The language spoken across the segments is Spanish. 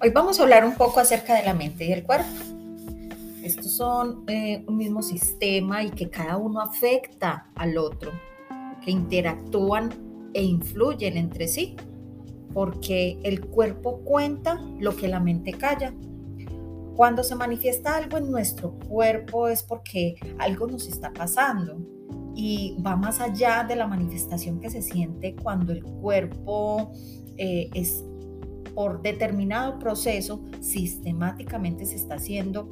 Hoy vamos a hablar un poco acerca de la mente y el cuerpo. Estos son eh, un mismo sistema y que cada uno afecta al otro, que interactúan e influyen entre sí, porque el cuerpo cuenta lo que la mente calla. Cuando se manifiesta algo en nuestro cuerpo es porque algo nos está pasando y va más allá de la manifestación que se siente cuando el cuerpo eh, es por determinado proceso sistemáticamente se está haciendo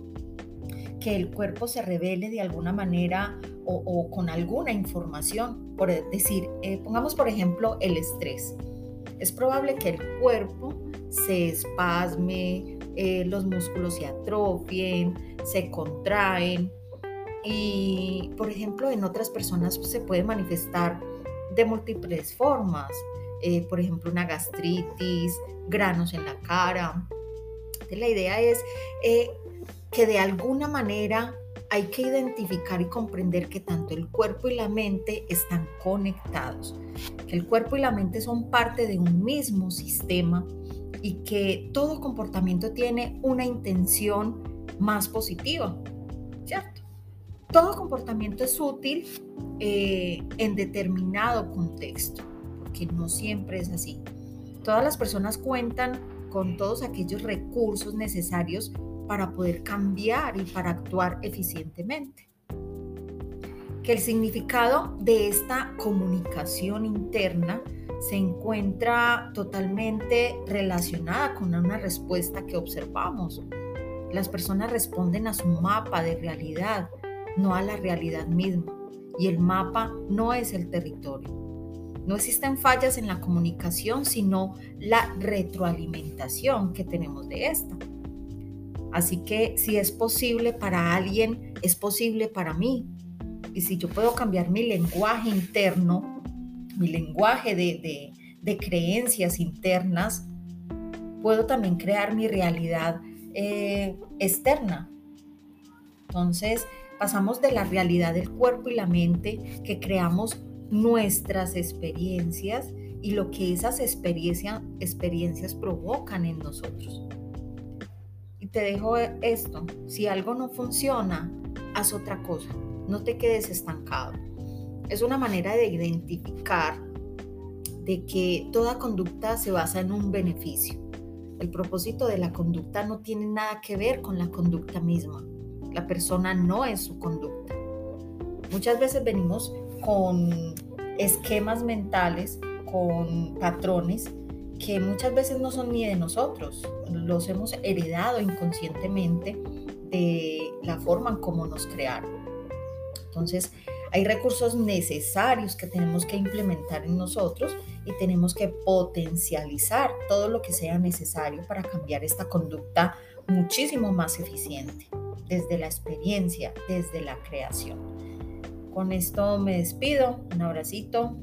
que el cuerpo se revele de alguna manera o, con alguna información. Por decir, eh, pongamos por ejemplo el estrés. Es probable que el cuerpo se espasme, eh, los músculos se atrofien, se contraen y, por ejemplo, en otras personas se puede manifestar de múltiples formas. Eh, por ejemplo, una gastritis, granos en la cara. la idea es eh, que de alguna manera hay que identificar y comprender que tanto el cuerpo y la mente están conectados, que el cuerpo y la mente son parte de un mismo sistema y que todo comportamiento tiene una intención más positiva, ¿cierto? Todo comportamiento es útil eh, en determinado contexto que no siempre es así. Todas las personas cuentan con todos aquellos recursos necesarios para poder cambiar y para actuar eficientemente. Que el significado de esta comunicación interna se encuentra totalmente relacionada con una respuesta que observamos. Las personas responden a su mapa de realidad, no a la realidad misma. Y el mapa no es el territorio. No existen fallas en la comunicación, sino la retroalimentación que tenemos de esta. Así que si es posible para alguien, es posible para mí. Y si yo puedo cambiar mi lenguaje interno, mi lenguaje de, creencias internas, puedo también crear mi realidad eh, externa. Entonces, pasamos de la realidad del cuerpo y la mente que creamos nuestras experiencias y lo que esas experiencias provocan en nosotros. Y te dejo esto, si algo no funciona, haz otra cosa, no te quedes estancado. Es una manera de identificar de que toda conducta se basa en un beneficio. El propósito de la conducta no tiene nada que ver con la conducta misma. La persona no es su conducta. Muchas veces venimos con esquemas mentales, con patrones que muchas veces no son ni de nosotros, los hemos heredado inconscientemente de la forma en cómo nos crearon. Entonces, hay recursos necesarios que tenemos que implementar en nosotros y tenemos que potencializar todo lo que sea necesario para cambiar esta conducta muchísimo más eficiente, desde la experiencia, desde la creación. Con esto me despido. Un abracito.